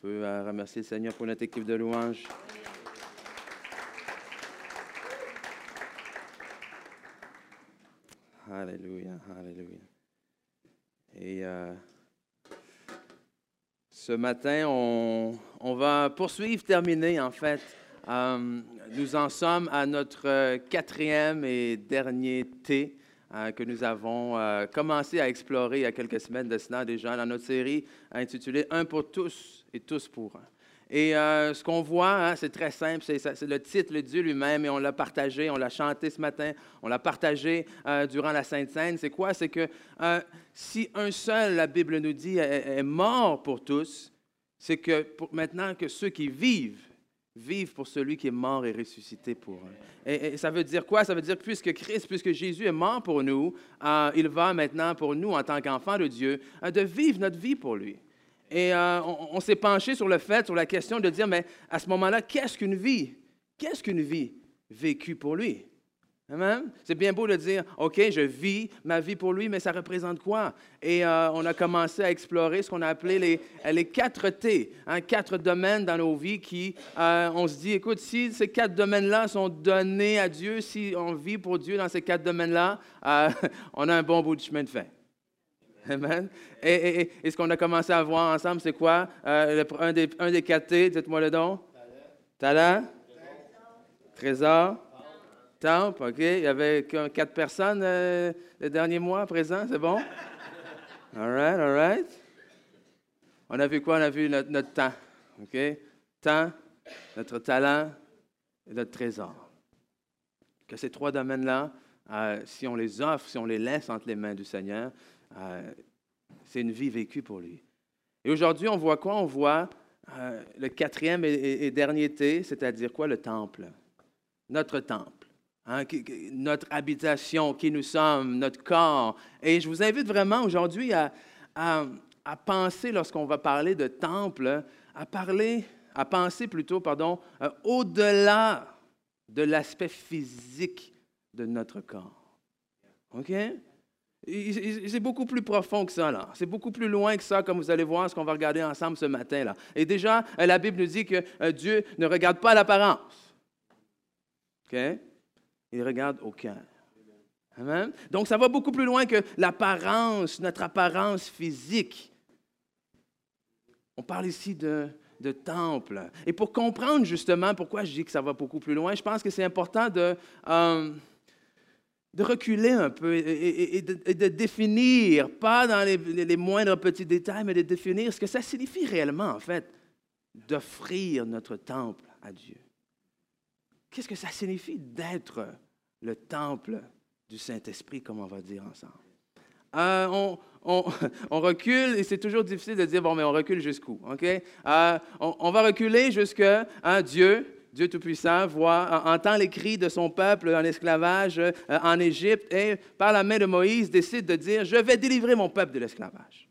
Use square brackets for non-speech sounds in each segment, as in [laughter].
peut euh, remercier le Seigneur pour notre équipe de louanges. Alléluia, alléluia. Et euh, ce matin, on, on, va poursuivre, terminer en fait. Euh, nous en sommes à notre quatrième et dernier thé euh, que nous avons euh, commencé à explorer il y a quelques semaines de cela déjà dans notre série intitulée Un pour tous et tous pour un. Et euh, ce qu'on voit, hein, c'est très simple, c'est le titre, le Dieu lui-même, et on l'a partagé, on l'a chanté ce matin, on l'a partagé durant la Sainte Seine. C'est quoi? C'est que si un seul, la Bible nous dit, est, est mort pour tous, c'est que pour, maintenant que ceux qui vivent vivre pour celui qui est mort et ressuscité pour eux. Et, ça veut dire quoi? Ça veut dire que puisque Christ, puisque Jésus est mort pour nous, euh, il va maintenant pour nous, en tant qu'enfants de Dieu, euh, de vivre notre vie pour lui. Et euh, on s'est penché sur le fait, sur la question de dire, mais à ce moment-là, qu'est-ce qu'une vie? Qu'est-ce qu'une vie vécue pour lui? C'est bien beau de dire, OK, je vis ma vie pour lui, mais ça représente quoi? Et euh, on a commencé à explorer ce qu'on a appelé les, les quatre T, hein, quatre domaines dans nos vies qui, euh, on se dit, écoute, si ces quatre domaines-là sont donnés à Dieu, si on vit pour Dieu dans ces quatre domaines-là, euh, [laughs] on a un bon bout de chemin de fait. Amen? Et, ce qu'on a commencé à voir ensemble, c'est quoi? un, des, un des quatre T, dites-moi le don. Talent. Trésor. Temple, OK? Il y avait quatre personnes euh, le dernier mois présent, c'est bon? All right, all right. On a vu quoi? On a vu notre, temps, OK? Temps, notre talent et notre trésor. Que ces trois domaines-là, euh, si on les offre, si on les laisse entre les mains du Seigneur, euh, c'est une vie vécue pour lui. Et aujourd'hui, on voit quoi? On voit le quatrième et dernier T, c'est-à-dire quoi? Le temple. Notre temple. Hein, notre habitation, qui nous sommes, notre corps. Et je vous invite vraiment aujourd'hui à, penser, lorsqu'on va parler de temple, à parler, à penser plutôt, pardon, euh, au-delà de l'aspect physique de notre corps. OK? C'est beaucoup plus profond que ça, là. C'est beaucoup plus loin que ça, comme vous allez voir ce qu'on va regarder ensemble ce matin, là. Et déjà, euh, la Bible nous dit que euh, Dieu ne regarde pas l'apparence. OK? Il regarde au cœur. Amen. Donc, ça va beaucoup plus loin que l'apparence, notre apparence physique. On parle ici de, temple. Et pour comprendre justement pourquoi je dis que ça va beaucoup plus loin, je pense que c'est important de, euh, reculer un peu et, de, définir, pas dans les, moindres petits détails, mais de définir ce que ça signifie réellement, en fait, d'offrir notre temple à Dieu. Qu'est-ce que ça signifie d'être le temple du Saint-Esprit, comme on va dire ensemble? Euh, on, [laughs] recule et c'est toujours difficile de dire, bon, mais on recule jusqu'où? Euh, on, va reculer jusque hein, Dieu, Dieu Tout-Puissant, voit, entend les cris de son peuple en esclavage euh, en Égypte et par la main de Moïse décide de dire, je vais délivrer mon peuple de l'esclavage.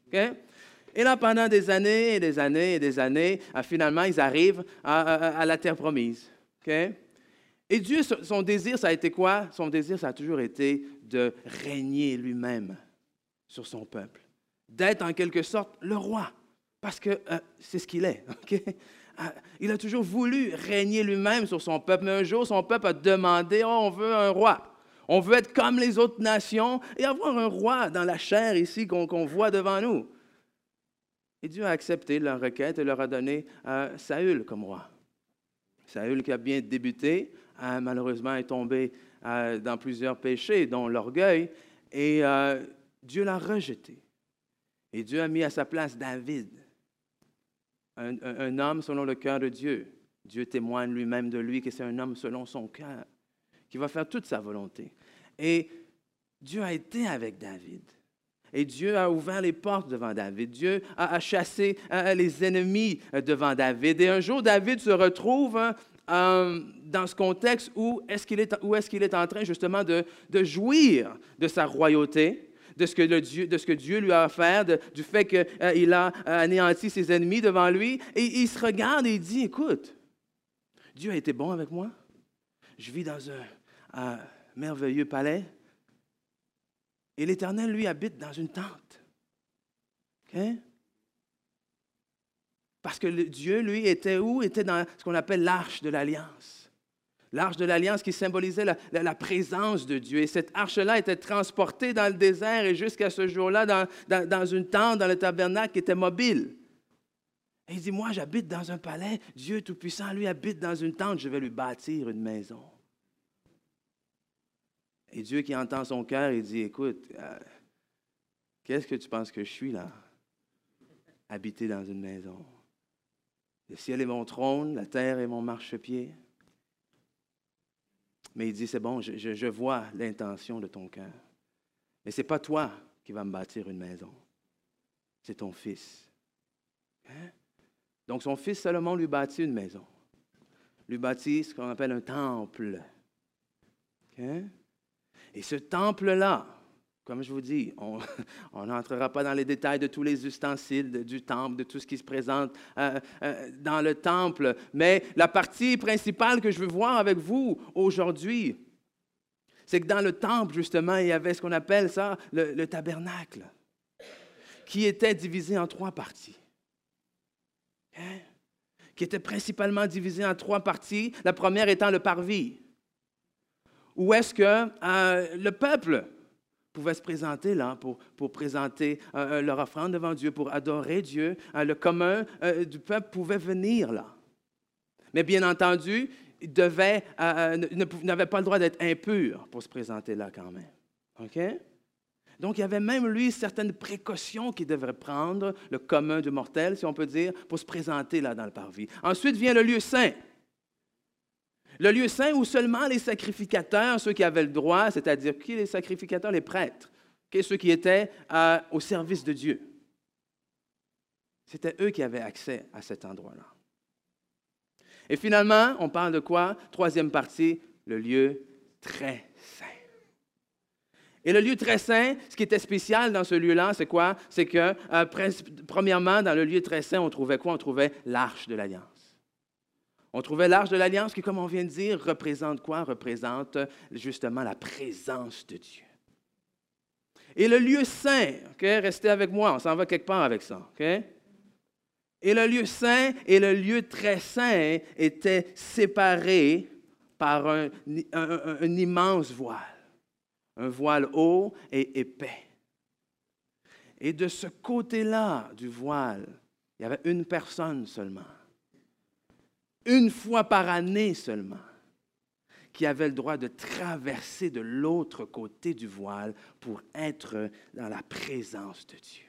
Et là, pendant des années et des années et des années, finalement, ils arrivent à, la terre promise. Et Dieu, son désir, ça a été quoi? Son désir, ça a toujours été de régner lui-même sur son peuple, d'être en quelque sorte le roi, parce que euh, c'est ce qu'il est. [laughs] Euh, il a toujours voulu régner lui-même sur son peuple, mais un jour, son peuple a demandé, oh, on veut un roi. On veut être comme les autres nations et avoir un roi dans la chair ici qu'on voit devant nous. Et Dieu a accepté leur requête et leur a donné euh, Saül comme roi. Saül qui a bien débuté, malheureusement est tombé euh, dans plusieurs péchés, dont l'orgueil, et euh, Dieu l'a rejeté. Et Dieu a mis à sa place David, un, homme selon le cœur de Dieu. Dieu témoigne lui-même de lui que c'est un homme selon son cœur, qui va faire toute sa volonté. Et Dieu a été avec David. Et Dieu a ouvert les portes devant David. Dieu a, chassé euh, les ennemis devant David. Et un jour, David se retrouve hein, euh, dans ce contexte où est-ce qu'il est, est, qu'il est, en train justement de, jouir de sa royauté, de ce que, Dieu, de ce que Dieu lui a offert, du fait qu'il a anéanti ses ennemis devant lui. Et il se regarde et il dit, écoute, Dieu a été bon avec moi. Je vis dans un, merveilleux palais. Et l'Éternel, lui, habite dans une tente. Parce que Dieu, lui, était où? Était dans ce qu'on appelle l'arche de l'alliance. L'arche de l'alliance qui symbolisait la, présence de Dieu. Et cette arche-là était transportée dans le désert et jusqu'à ce jour-là dans, une tente, dans le tabernacle qui était mobile. Et il dit, moi j'habite dans un palais, Dieu Tout-Puissant, lui, habite dans une tente, je vais lui bâtir une maison. Et Dieu qui entend son cœur, il dit, écoute, euh, qu'est-ce que tu penses que je suis là? Habiter dans une maison. Le ciel est mon trône, la terre est mon marchepied. Mais il dit, c'est bon, je, vois l'intention de ton cœur. Mais ce n'est pas toi qui vas me bâtir une maison. C'est ton fils. Hein? Donc son fils Salomon lui bâtit une maison. Lui bâtit ce qu'on appelle un temple. Hein? Et ce temple-là, comme je vous dis, [laughs] on n'entrera pas dans les détails de tous les ustensiles du temple, de tout ce qui se présente euh, euh, dans le temple, mais la partie principale que je veux voir avec vous aujourd'hui, c'est que dans le temple, justement, il y avait ce qu'on appelle ça le, tabernacle, qui était divisé en trois parties. Hein? Qui était principalement divisé en trois parties, la première étant le parvis, où est-ce que euh, le peuple pouvaient se présenter là pour, pour présenter euh, euh, leur offrande devant Dieu, pour adorer Dieu. Euh, le commun du peuple pouvait venir là. Mais bien entendu, il devait, n'avait pas le droit d'être impur pour se présenter là quand même. OK? Donc, il y avait même, lui, certaines précautions qu'il devrait prendre, le commun du mortel, si on peut dire, pour se présenter là dans le parvis. Ensuite vient le lieu saint. Le lieu saint où seulement les sacrificateurs, ceux qui avaient le droit, c'est-à-dire qui les sacrificateurs, les prêtres, ceux qui étaient euh, au service de Dieu. C'était eux qui avaient accès à cet endroit-là. Et finalement, on parle de quoi? Troisième partie, le lieu très saint. Et le lieu très saint, ce qui était spécial dans ce lieu-là, c'est quoi? C'est que, euh, premièrement, dans le lieu très saint, on trouvait quoi? On trouvait l'arche de l'Alliance. On trouvait l'arche de l'Alliance qui, comme on vient de dire, représente quoi? Représente justement la présence de Dieu. Et le lieu saint, OK? Restez avec moi, on s'en va quelque part avec ça, OK? Et le lieu saint et le lieu très saint étaient séparés par un, un immense voile, un voile haut et épais. Et de ce côté-là du voile, il y avait une personne seulement une fois par année seulement, qui avait le droit de traverser de l'autre côté du voile pour être dans la présence de Dieu.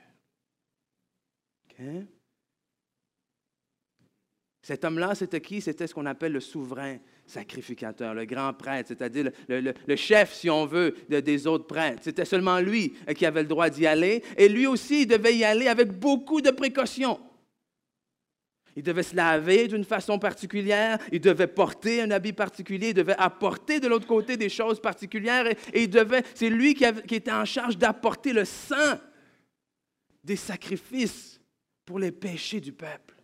Cet homme-là, c'était qui? C'était ce qu'on appelle le souverain sacrificateur, le grand prêtre, c'est-à-dire le, chef, si on veut, des autres prêtres. C'était seulement lui qui avait le droit d'y aller. Et lui aussi, il devait y aller avec beaucoup de précautions. Il devait se laver d'une façon particulière, il devait porter un habit particulier, il devait apporter de l'autre côté des choses particulières et, il devait, c'est lui qui, qui était en charge d'apporter le sang des sacrifices pour les péchés du peuple.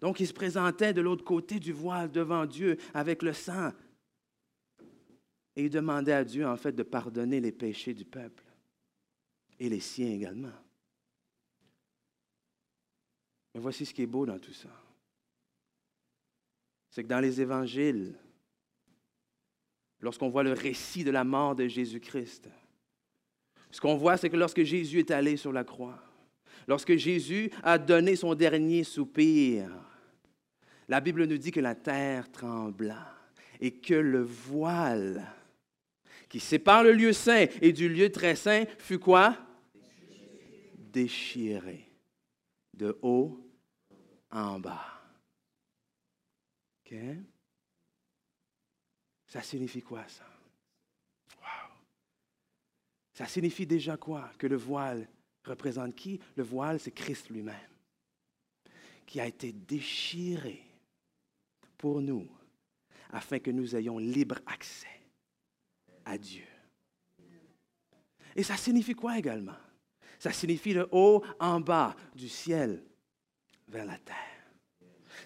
Donc il se présentait de l'autre côté du voile devant Dieu avec le sang. Et il demandait à Dieu en fait de pardonner les péchés du peuple et les siens également. Mais voici ce qui est beau dans tout ça. C'est que dans les évangiles, lorsqu'on voit le récit de la mort de Jésus-Christ, ce qu'on voit, c'est que lorsque Jésus est allé sur la croix, lorsque Jésus a donné son dernier soupir, la Bible nous dit que la terre trembla et que le voile qui sépare le lieu saint et du lieu très saint fut quoi? Déchiré de haut en bas. OK? Ça signifie quoi ça? Ça signifie déjà quoi? Que le voile représente qui? Le voile, c'est Christ lui-même, qui a été déchiré pour nous, afin que nous ayons libre accès à Dieu. Et ça signifie quoi également? Ça signifie le haut en bas du ciel vers la terre.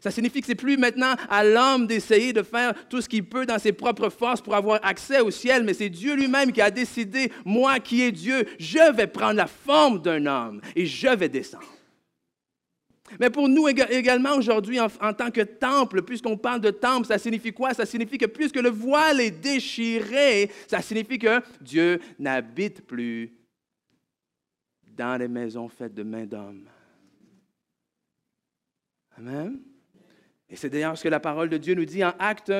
Ça signifie que c'est plus maintenant à l'homme d'essayer de faire tout ce qu'il peut dans ses propres forces pour avoir accès au ciel, mais c'est Dieu lui-même qui a décidé, moi qui est Dieu, je vais prendre la forme d'un homme et je vais descendre. Mais pour nous également aujourd'hui, en, tant que temple, puisqu'on parle de temple, ça signifie quoi? Ça signifie que puisque le voile est déchiré, ça signifie que Dieu n'habite plus dans les maisons faites de main d'homme. Amen. Et c'est d'ailleurs ce que la parole de Dieu nous dit en Acte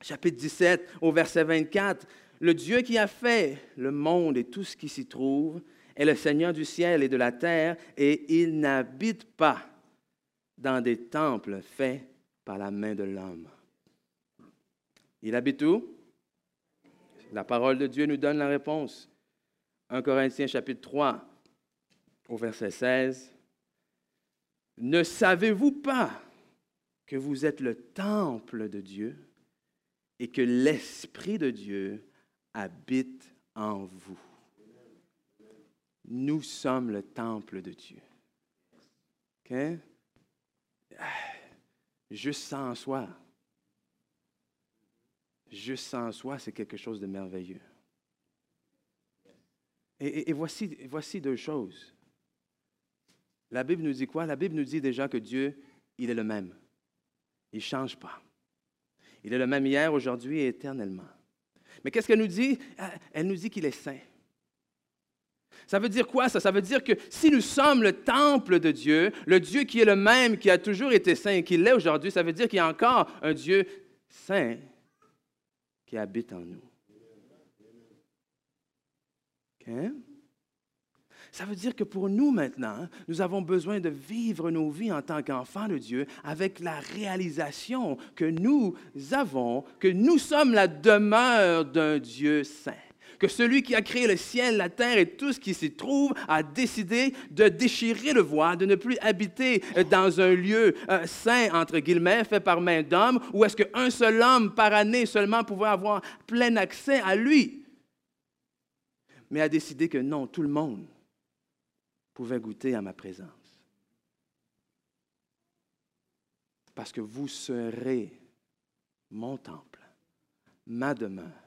chapitre 17 au verset 24. Le Dieu qui a fait le monde et tout ce qui s'y trouve est le Seigneur du ciel et de la terre et il n'habite pas dans des temples faits par la main de l'homme. Il habite où? La parole de Dieu nous donne la réponse. 1 Corinthiens chapitre 3 au verset 16. Ne savez-vous pas que vous êtes le temple de Dieu et que l'Esprit de Dieu habite en vous? Nous sommes le temple de Dieu. Juste sans soi. Juste sans soi, c'est quelque chose de merveilleux. Et, et, voici, voici deux choses. La Bible nous dit quoi? La Bible nous dit déjà que Dieu, il est le même. Il ne change pas. Il est le même hier, aujourd'hui et éternellement. Mais qu'est-ce qu'elle nous dit? Elle nous dit qu'il est saint. Ça veut dire quoi ça? Ça veut dire que si nous sommes le temple de Dieu, le Dieu qui est le même, qui a toujours été saint et qui l'est aujourd'hui, ça veut dire qu'il y a encore un Dieu saint qui habite en nous. Ça veut dire que pour nous maintenant, nous avons besoin de vivre nos vies en tant qu'enfants de Dieu avec la réalisation que nous avons, que nous sommes la demeure d'un Dieu saint. Que celui qui a créé le ciel, la terre et tout ce qui s'y trouve a décidé de déchirer le voile, de ne plus habiter dans un lieu euh, saint, entre guillemets, fait par main d'homme, où est-ce qu'un seul homme par année seulement pouvait avoir plein accès à lui, mais a décidé que non, tout le monde pouvait goûter à ma présence. Parce que vous serez mon temple, ma demeure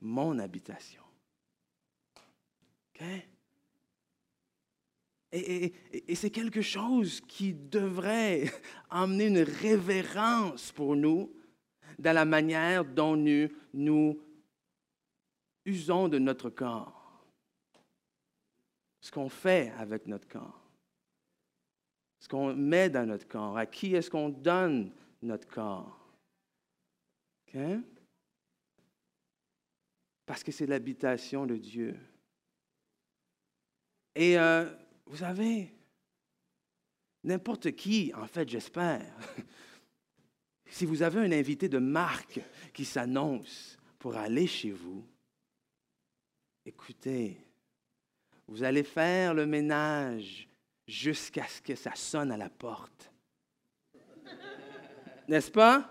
mon habitation. Et, c'est quelque chose qui devrait [laughs] emmener une révérence pour nous dans la manière dont nous, nous usons de notre corps. Ce qu'on fait avec notre corps. Ce qu'on met dans notre corps. À qui est-ce qu'on donne notre corps? parce que c'est l'habitation de Dieu. Et euh, vous savez, n'importe qui, en fait, j'espère, [laughs] si vous avez un invité de marque qui s'annonce pour aller chez vous, écoutez, vous allez faire le ménage jusqu'à ce que ça sonne à la porte. N'est-ce pas?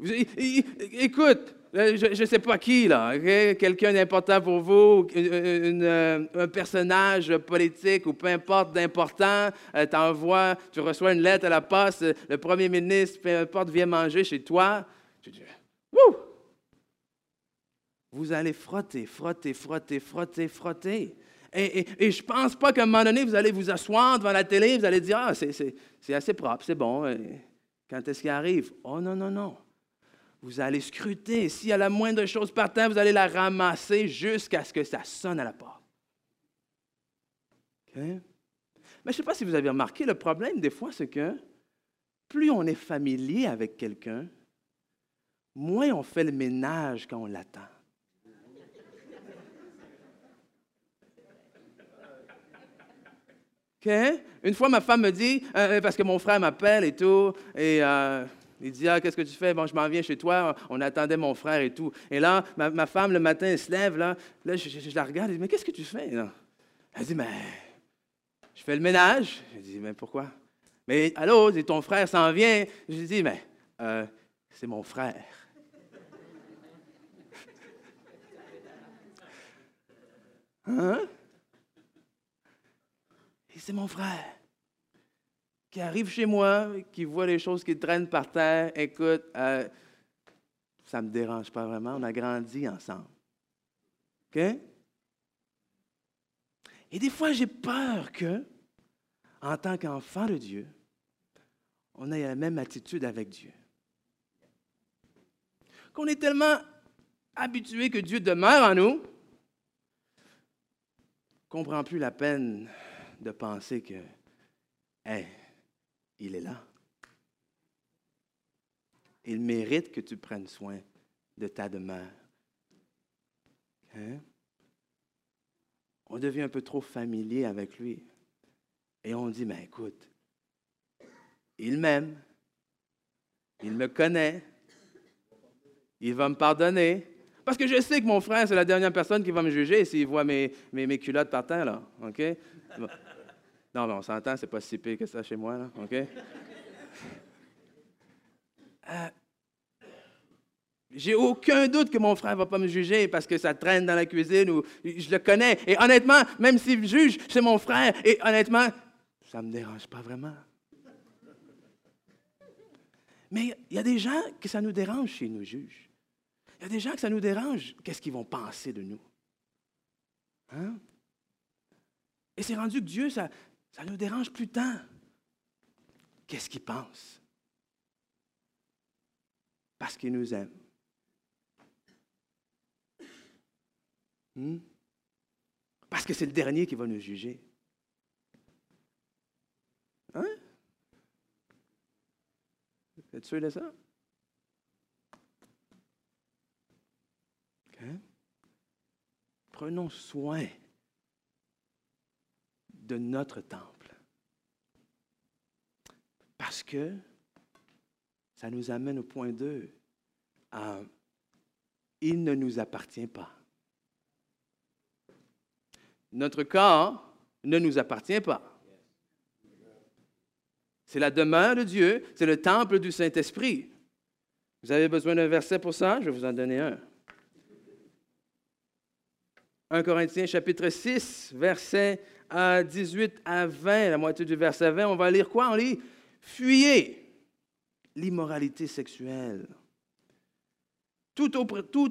Écoute, euh, je ne sais pas qui, là, quelqu'un d'important pour vous, euh, un personnage politique ou peu importe d'important, euh, t'envoies, tu reçois une lettre à la poste, le premier ministre, peu importe, vient manger chez toi. Wouh! Vous allez frotter, frotter, frotter, frotter, frotter. Et, je ne pense pas qu'à un moment donné, vous allez vous asseoir devant la télé, vous allez dire, ah, c'est assez propre, c'est bon. Quand est-ce qu'il arrive? Oh non, non, non. Vous allez scruter. S'il y a la moindre chose par terre, vous allez la ramasser jusqu'à ce que ça sonne à la porte. Mais je ne sais pas si vous avez remarqué, le problème des fois, c'est que plus on est familier avec quelqu'un, moins on fait le ménage quand on l'attend. Une fois, ma femme me dit, euh, parce que mon frère m'appelle et tout, et euh, il dit, ah, qu'est-ce que tu fais? Bon, je m'en viens chez toi. On attendait mon frère et tout. Et là, ma, femme, le matin, elle se lève, là. Là, je, la regarde. Elle dit, mais qu'est-ce que tu fais, là? Elle dit, mais je fais le ménage. Je dis, mais pourquoi? Mais allô, dit, ton frère s'en vient. Je lui dis, mais euh, c'est mon frère. [laughs] Hein? C'est mon frère qui arrive chez moi, qui voit les choses qui traînent par terre, écoute, euh, ça ne me dérange pas vraiment, on a grandi ensemble. OK? Et des fois, j'ai peur que, en tant qu'enfant de Dieu, on ait la même attitude avec Dieu. Qu'on est tellement habitué que Dieu demeure en nous, qu'on ne prend plus la peine de penser que, hé, il est là. Il mérite que tu prennes soin de ta demeure. Hein? On devient un peu trop familier avec lui. Et on dit, mais écoute, il m'aime, il me connaît, il va me pardonner. Parce que je sais que mon frère, c'est la dernière personne qui va me juger s'il voit mes, mes, culottes par terre, là. OK? Non, mais on s'entend, c'est pas si pire que ça chez moi, là. OK? Euh, j'ai aucun doute que mon frère ne va pas me juger parce que ça traîne dans la cuisine ou je le connais. Et honnêtement, même s'il me juge, c'est mon frère. Et honnêtement, ça ne me dérange pas vraiment. Mais il y a des gens que ça nous dérange s'ils nous jugent. Il y a des gens que ça nous dérange. Qu'est-ce qu'ils vont penser de nous? Hein? Et c'est rendu que Dieu, ça ne nous dérange plus tant. Qu'est-ce qu'il pense? Parce qu'il nous aime. Hmm? Parce que c'est le dernier qui va nous juger. Hein? Vous êtes sûr de ça? Prenons soin de notre temple. Parce que ça nous amène au point 2. il ne nous appartient pas. Notre corps ne nous appartient pas. C'est la demeure de Dieu, c'est le temple du Saint-Esprit. Vous avez besoin d'un verset pour ça? Je vais vous en donner un. 1 Corinthiens chapitre 6, verset 18 à 20, la moitié du verset 20, on va lire quoi? On lit Fuyez l'immoralité sexuelle. Tout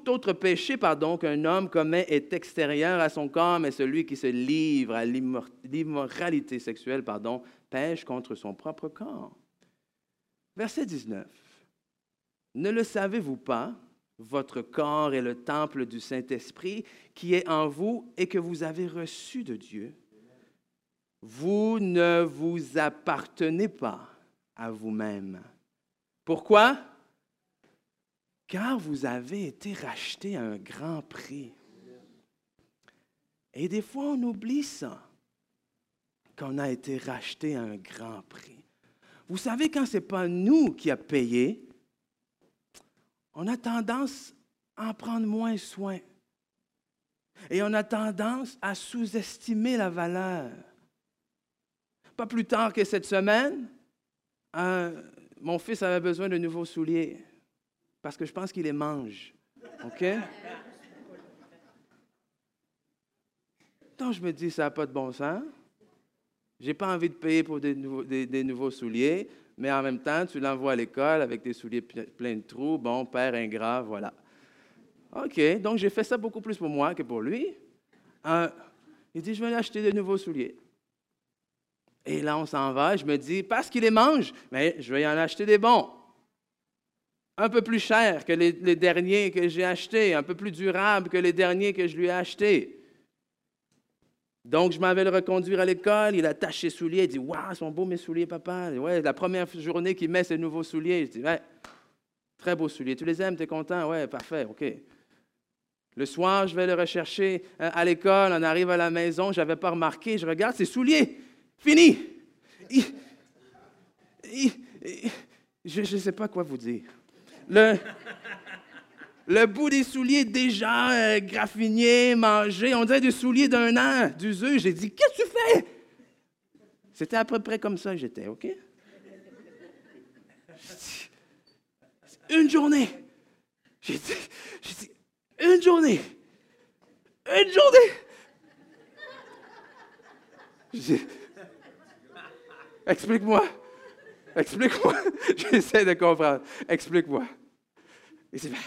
autre, péché pardon, qu'un homme commet est extérieur à son corps, mais celui qui se livre à l'immoralité sexuelle pardon, pêche contre son propre corps. Verset 19. Ne le savez-vous pas? Votre corps est le temple du Saint-Esprit qui est en vous et que vous avez reçu de Dieu. Vous ne vous appartenez pas à vous-même. Pourquoi? car vous avez été racheté à un grand prix. Et des fois, on oublie ça, qu'on a été racheté à un grand prix. Vous savez, quand ce n'est pas nous qui a payé, on a tendance à en prendre moins soin. Et on a tendance à sous-estimer la valeur. Pas plus tard que cette semaine, mon fils avait besoin de nouveaux souliers parce que je pense qu'il les mange. OK? Donc, je me dis, ça n'a pas de bon sens. Je n'ai pas envie de payer pour des nouveaux, des, nouveaux, souliers, mais en même temps, tu l'envoies à l'école avec des souliers pleins de trous. Bon, père ingrat, voilà. OK, donc j'ai fait ça beaucoup plus pour moi que pour lui. Il dit, je vais acheter de nouveaux souliers. Et là, on s'en va. Je me dis, parce qu'il les mange, mais je vais en acheter des bons un peu plus cher que les, derniers que j'ai achetés, un peu plus durable que les derniers que je lui ai achetés. Donc, je m'avais le reconduire à l'école, il a taché ses souliers, il dit Waouh, sont beaux mes souliers, papa. Ouais, la première journée qu'il met ses nouveaux souliers, je dis Ouais, très beaux souliers. Tu les aimes, tu es content Ouais, parfait, OK. Le soir, je vais le rechercher euh, à l'école, on arrive à la maison, je n'avais pas remarqué, je regarde ses souliers, fini. je ne sais pas quoi vous dire. Le, le bout des souliers déjà euh, graffinés, mangés. On dirait des souliers d'un an d'usure. J'ai dit, qu'est-ce que tu fais? C'était à peu près comme ça que j'étais, OK? Une journée. J'ai dit, j'ai dit, une journée. Une journée. Explique-moi. Explique-moi. [laughs] J'essaie de comprendre. Explique-moi. Dit, ben,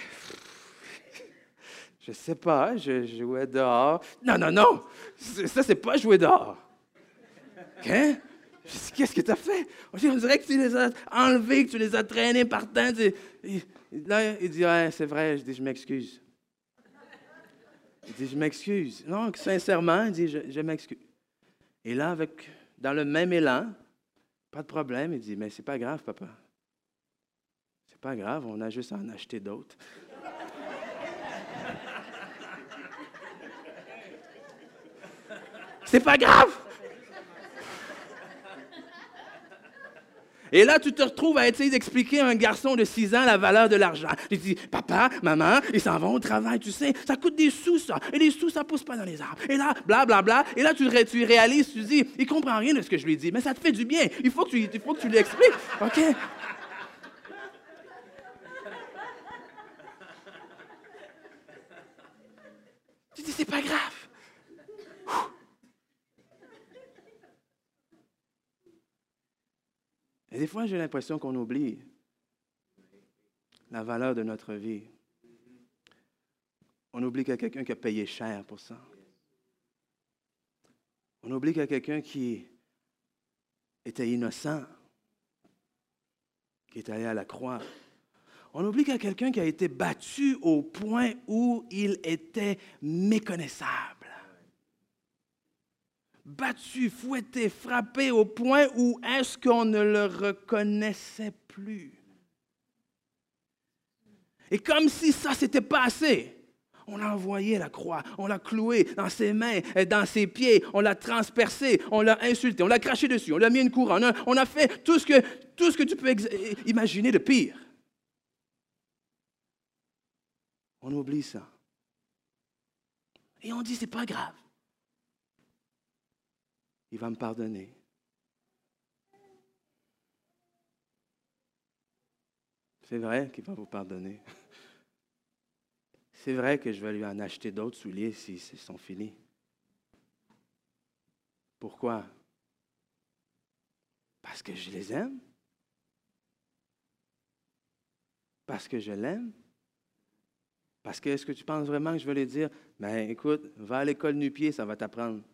je sais pas, je jouais dehors. Non, non, non, ça, c'est pas jouer dehors. Dis, qu'est-ce que tu as fait? On dirait que tu les as enlevés, que tu les as traînés par. Là, il dit, c'est vrai. Je dis, je m'excuse. Il dit, je m'excuse. Non, sincèrement, il dit, je, je m'excuse. Et là, avec, dans le même élan, pas de problème, il dit, mais c'est pas grave, papa. C'est pas grave, on a juste à en acheter d'autres. C'est pas grave! Et là, tu te retrouves à essayer d'expliquer à un garçon de 6 ans la valeur de l'argent. Tu dis, papa, maman, ils s'en vont au travail, tu sais, ça coûte des sous, ça. Et les sous, ça pousse pas dans les arbres. Et là, blablabla. Bla, bla. Et là, tu, tu réalises, tu dis, il comprend rien de ce que je lui dis, mais ça te fait du bien. Il faut que tu, il faut que tu lui expliques. OK? Tu dis, c'est pas grave. Et des fois, j'ai l'impression qu'on oublie la valeur de notre vie. On oublie qu'il y a quelqu'un qui a payé cher pour ça. On oublie qu'il y a quelqu'un qui était innocent, qui est allé à la croix. On oublie qu'il y a quelqu'un qui a été battu au point où il était méconnaissable battu, fouetté, frappé au point où est-ce qu'on ne le reconnaissait plus? Et comme si ça s'était passé, on l'a envoyé la croix, on l'a cloué dans ses mains, dans ses pieds, on l'a transpercé, on l'a insulté, on l'a craché dessus, on l'a mis une couronne, on a, fait tout ce, que, tout ce que tu peux imaginer de pire. On oublie ça. Et on dit, c'est pas grave il va me pardonner. C'est vrai qu'il va vous pardonner. C'est vrai que je vais lui en acheter d'autres souliers s'ils sont finis. Pourquoi? Parce que je les aime? Parce que je l'aime? Parce que est-ce que tu penses vraiment que je vais lui dire, ben écoute, va à l'école nu-pied, ça va t'apprendre.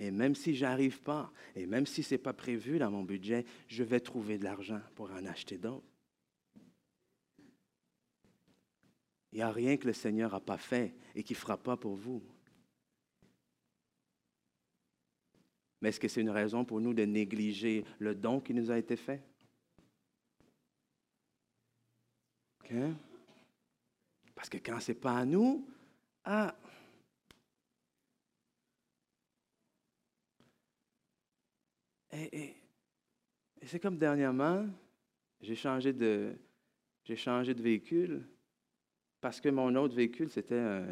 Et même si je n'arrive pas, et même si ce n'est pas prévu dans mon budget, je vais trouver de l'argent pour en acheter d'autres. Il n'y a rien que le Seigneur n'a pas fait et qui ne fera pas pour vous. Mais est-ce que c'est une raison pour nous de négliger le don qui nous a été fait? Parce que quand ce n'est pas à nous, ah, Et, c'est comme dernièrement, j'ai changé de, j'ai changé de véhicule parce que mon autre véhicule, c'était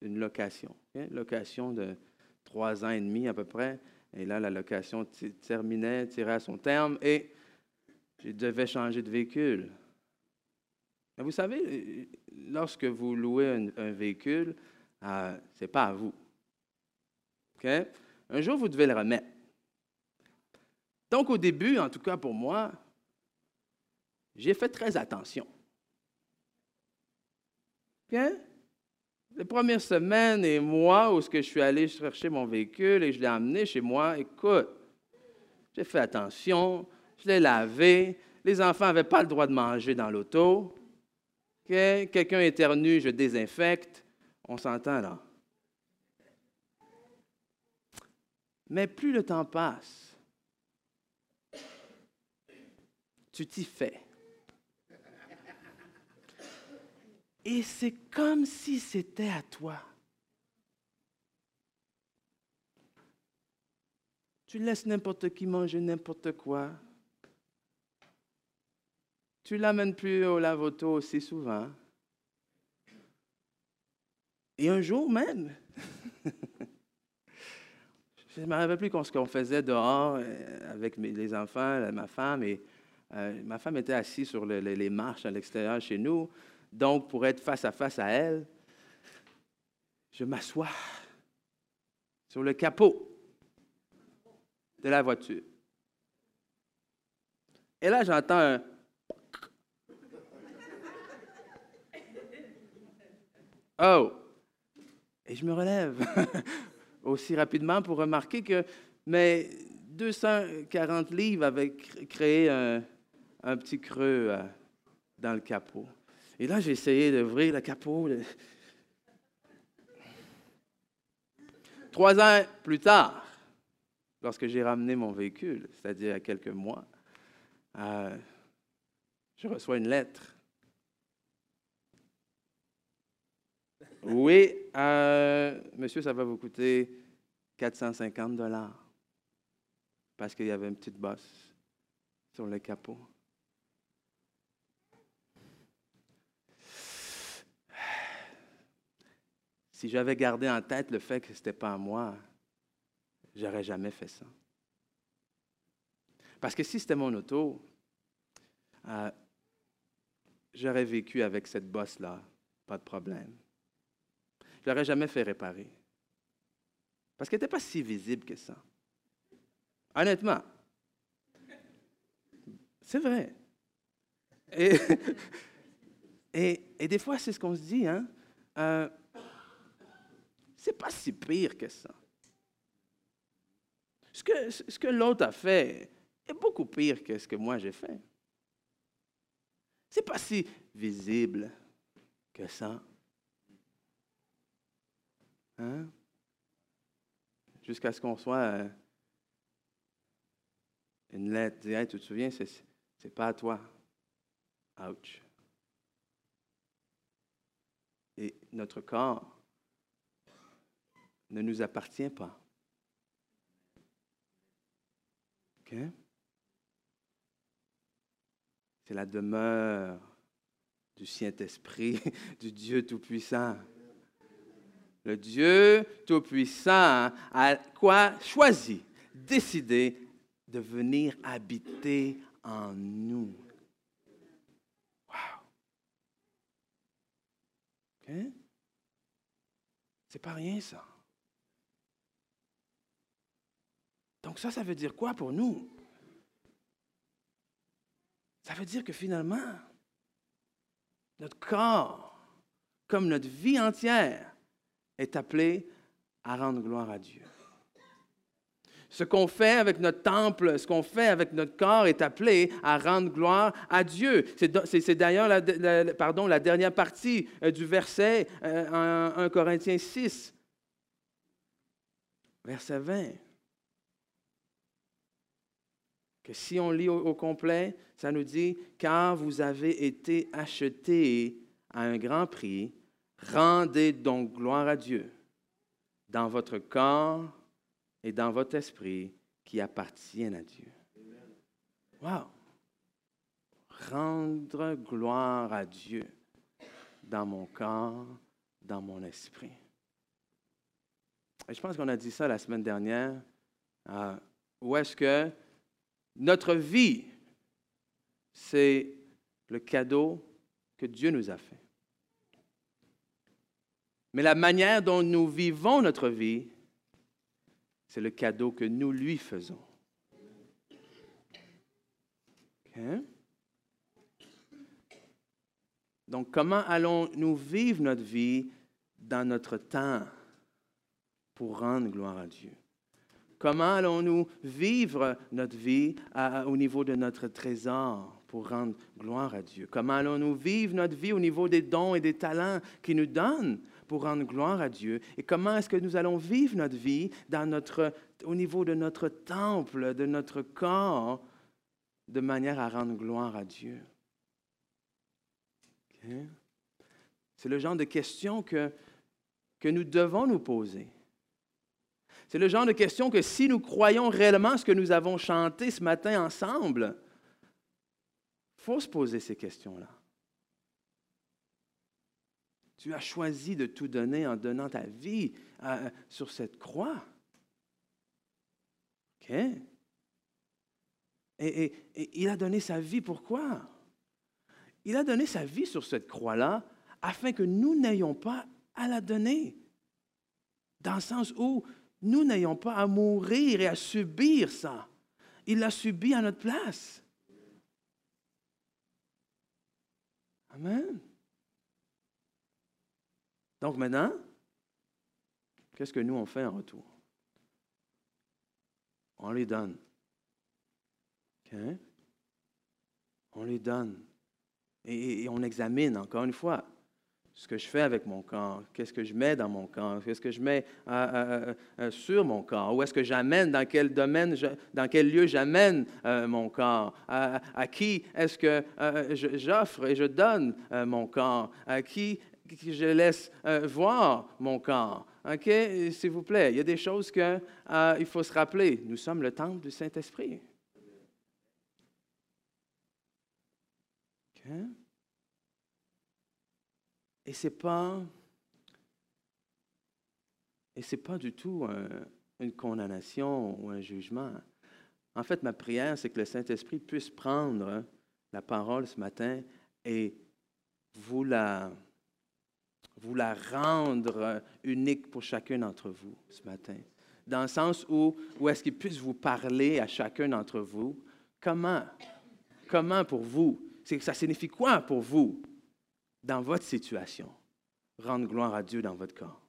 une location. Une location de trois ans et demi à peu près. Et là, la location terminait, tirait à son terme et je devais changer de véhicule. Mais vous savez, lorsque vous louez un, véhicule, euh, ce n'est pas à vous. Un jour, vous devez le remettre. Donc, au début, en tout cas pour moi, j'ai fait très attention. Bien? Les premières semaines et mois où je suis allé chercher mon véhicule et je l'ai amené chez moi, écoute, j'ai fait attention, je l'ai lavé, les enfants n'avaient pas le droit de manger dans l'auto. Quelqu'un éternue, je désinfecte. On s'entend là. Mais plus le temps passe, tu t'y fais. Et c'est comme si c'était à toi. Tu laisses n'importe qui manger n'importe quoi. Tu l'amènes plus au lavoto aussi souvent. Et un jour même, [laughs] je ne me rappelle plus ce qu'on faisait dehors euh, avec les enfants, ma femme, et euh, ma femme était assise sur les marches à l'extérieur chez nous. Donc, pour être face à face à elle, je m'assois sur le capot de la voiture. Et là, j'entends un... [laughs] Oh! Et je me relève [laughs] aussi rapidement pour remarquer que mes 240 livres avaient créé un, petit creux euh, dans le capot. Et là, j'ai essayé d'ouvrir le capot. Trois ans plus tard, lorsque j'ai ramené mon véhicule, c'est-à-dire a quelques mois, euh, je reçois une lettre. Oui, euh, monsieur, ça va vous coûter 450 dollars parce qu'il y avait une petite bosse sur le capot. Si j'avais gardé en tête le fait que ce n'était pas à moi, j'aurais jamais fait ça. Parce que si c'était mon auto, euh, j'aurais vécu avec cette bosse-là, pas de problème. Je l'aurais jamais fait réparer. Parce qu'elle n'était pas si visible que ça. Honnêtement. C'est vrai. [laughs] Et, et, des fois, c'est ce qu'on se dit, hein? Euh, c'est pas si pire que ça. Ce que, l'autre a fait est beaucoup pire que ce que moi j'ai fait. C'est pas si visible que ça. Hein? Jusqu'à ce qu'on soit euh, une lettre, dit hey, tu te souviens, c'est, c'est pas à toi. Ouch. Et notre corps ne nous appartient pas. C'est la demeure du Saint-Esprit, [laughs] du Dieu Tout-Puissant. Le Dieu Tout-Puissant a quoi? Choisi, décidé de venir habiter en nous. Wow! C'est pas rien, ça. Donc ça, ça veut dire quoi pour nous? Ça veut dire que finalement, notre corps, comme notre vie entière, est appelé à rendre gloire à Dieu. Ce qu'on fait avec notre temple, ce qu'on fait avec notre corps est appelé à rendre gloire à Dieu. C'est d'ailleurs la, la dernière partie euh, du verset euh, en 1 Corinthiens 6, verset 20 que si on lit au, complet, ça nous dit, car vous avez été achetés à un grand prix, rendez donc gloire à Dieu dans votre corps et dans votre esprit qui appartiennent à Dieu. Wow! Rendre gloire à Dieu dans mon corps, dans mon esprit. Et je pense qu'on a dit ça la semaine dernière. Euh, où est-ce que notre vie, c'est le cadeau que Dieu nous a fait. Mais la manière dont nous vivons notre vie, c'est le cadeau que nous lui faisons. Donc, comment allons-nous vivre notre vie dans notre temps pour rendre gloire à Dieu? Comment allons-nous vivre notre vie au niveau de notre trésor pour rendre gloire à Dieu? Comment allons-nous vivre notre vie au niveau des dons et des talents qu'il nous donne pour rendre gloire à Dieu? Et comment est-ce que nous allons vivre notre vie dans notre, au niveau de notre temple, de notre corps, de manière à rendre gloire à Dieu? C'est le genre de questions que, que nous devons nous poser. C'est le genre de question que si nous croyons réellement ce que nous avons chanté ce matin ensemble, il faut se poser ces questions-là. Tu as choisi de tout donner en donnant ta vie euh, sur cette croix. OK? Et, et, il a donné sa vie pourquoi? Il a donné sa vie sur cette croix-là afin que nous n'ayons pas à la donner. Dans le sens où nous n'ayons pas à mourir et à subir ça. Il l'a subi à notre place. Amen. Donc maintenant, qu'est-ce que nous on fait en retour? On les donne. OK? On les donne. Et on examine, encore une fois, ce que je fais avec mon corps, qu'est-ce que je mets dans mon corps, qu'est-ce que je mets euh, euh, euh, sur mon corps, où est-ce que j'amène, dans quel domaine, dans quel lieu j'amène mon corps, à, qui est-ce que j'offre et je donne mon corps, à qui je laisse voir mon corps. OK, s'il vous plaît, il y a des choses qu'il faut se rappeler. Nous sommes le temple du Saint-Esprit. OK? Et ce n'est pas, pas du tout une condamnation ou un jugement. En fait, ma prière, c'est que le Saint-Esprit puisse prendre la parole ce matin et vous la, vous la rendre unique pour chacun d'entre vous ce matin. Dans le sens où, où est-ce qu'il puisse vous parler à chacun d'entre vous? Comment? Comment pour vous? Ça signifie quoi pour vous? Dans votre situation, rendre gloire à Dieu dans votre corps.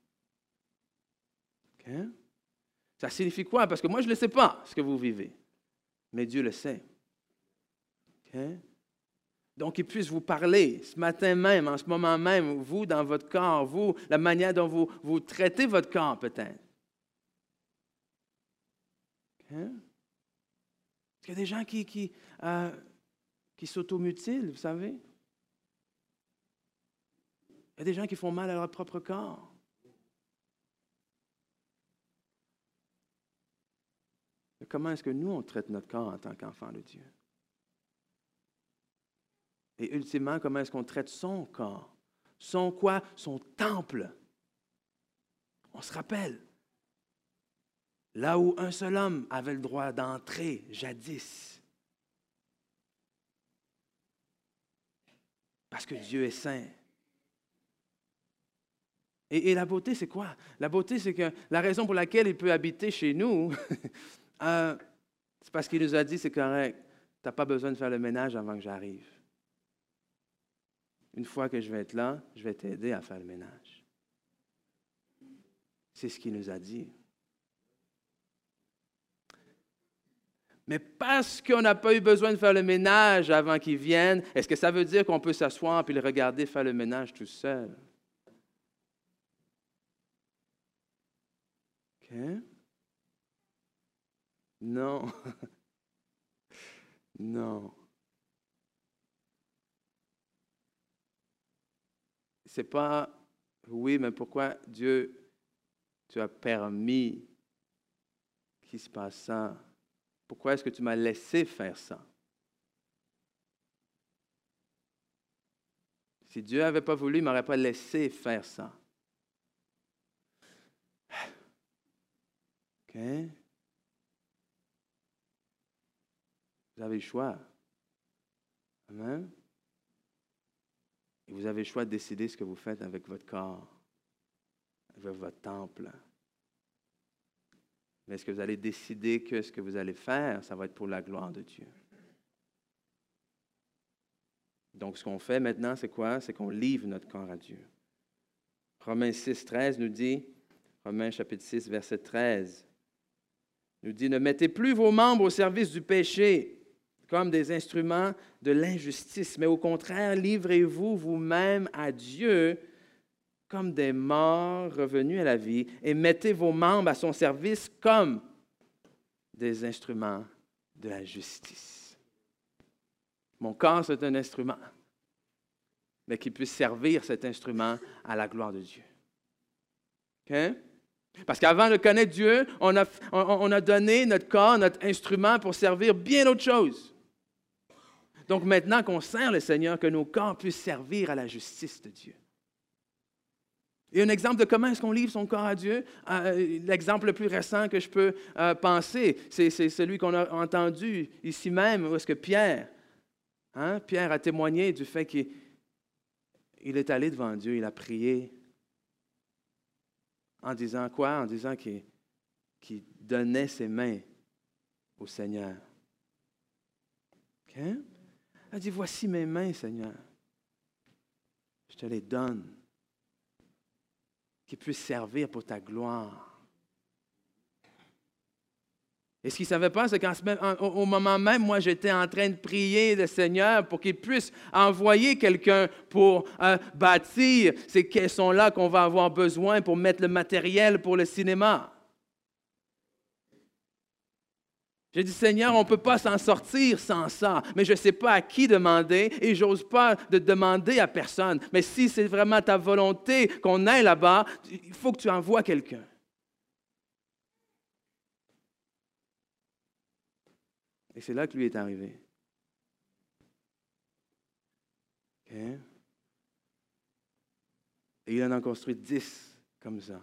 Ça signifie quoi? Parce que moi, je ne sais pas, ce que vous vivez. Mais Dieu le sait. Donc, il puisse vous parler ce matin même, en ce moment même, vous, dans votre corps, vous, la manière dont vous, vous traitez votre corps, peut-être. Est-ce qu'il y a des gens qui, qui, euh, qui s'automutilent, vous savez? Il y a des gens qui font mal à leur propre corps. comment est-ce que nous, on traite notre corps en tant qu'enfant de Dieu? Et ultimement, comment est-ce qu'on traite son corps? Son quoi? Son temple. On se rappelle, là où un seul homme avait le droit d'entrer jadis. Parce que Dieu est saint. Et, la beauté, c'est quoi? La beauté, c'est que la raison pour laquelle il peut habiter chez nous, [laughs] euh, c'est parce qu'il nous a dit, c'est correct, tu n'as pas besoin de faire le ménage avant que j'arrive. Une fois que je vais être là, je vais t'aider à faire le ménage. C'est ce qu'il nous a dit. Mais parce qu'on n'a pas eu besoin de faire le ménage avant qu'il vienne, est-ce que ça veut dire qu'on peut s'asseoir et le regarder faire le ménage tout seul? Non. [laughs] non. C'est pas oui, mais pourquoi Dieu, tu as permis qu'il se passe ça? Pourquoi est-ce que tu m'as laissé faire ça? Si Dieu n'avait pas voulu, il ne m'aurait pas laissé faire ça. Vous avez le choix. Amen? Et vous avez le choix de décider ce que vous faites avec votre corps, avec votre temple. Mais est-ce que vous allez décider que ce que vous allez faire, ça va être pour la gloire de Dieu? Donc, ce qu'on fait maintenant, c'est quoi? C'est qu'on livre notre corps à Dieu. Romains 6, 13 nous dit, Romains chapitre 6, verset 13, nous dit, ne mettez plus vos membres au service du péché comme des instruments de l'injustice, mais au contraire, livrez-vous vous-même à Dieu comme des morts revenus à la vie et mettez vos membres à son service comme des instruments de la justice. Mon corps, c'est un instrument, mais qu'il puisse servir cet instrument à la gloire de Dieu. Parce qu'avant de connaître Dieu, on a, donné notre corps, notre instrument pour servir bien autre chose. Donc maintenant qu'on sert le Seigneur, que nos corps puissent servir à la justice de Dieu. Et un exemple de comment est-ce qu'on livre son corps à Dieu, euh, l'exemple le plus récent que je peux euh, penser, c'est celui qu'on a entendu ici même, où est-ce que Pierre, hein, Pierre a témoigné du fait qu'il est allé devant Dieu, il a prié, en disant quoi? En disant qu'il donnait ses mains au Seigneur. Il a dit, voici mes mains, Seigneur. Je te les donne. qui puisse servir pour ta gloire. Et ce qu'il ne savait pas, c'est qu'au moment même, moi, j'étais en train de prier le Seigneur pour qu'il puisse envoyer quelqu'un pour euh, bâtir ces caissons-là qu'on va avoir besoin pour mettre le matériel pour le cinéma. J'ai dit, Seigneur, on ne peut pas s'en sortir sans ça, mais je ne sais pas à qui demander et j'ose pas de demander à personne. Mais si c'est vraiment ta volonté qu'on aille là-bas, il faut que tu envoies quelqu'un. Et c'est là que lui est arrivé. Et il en a construit dix comme ça.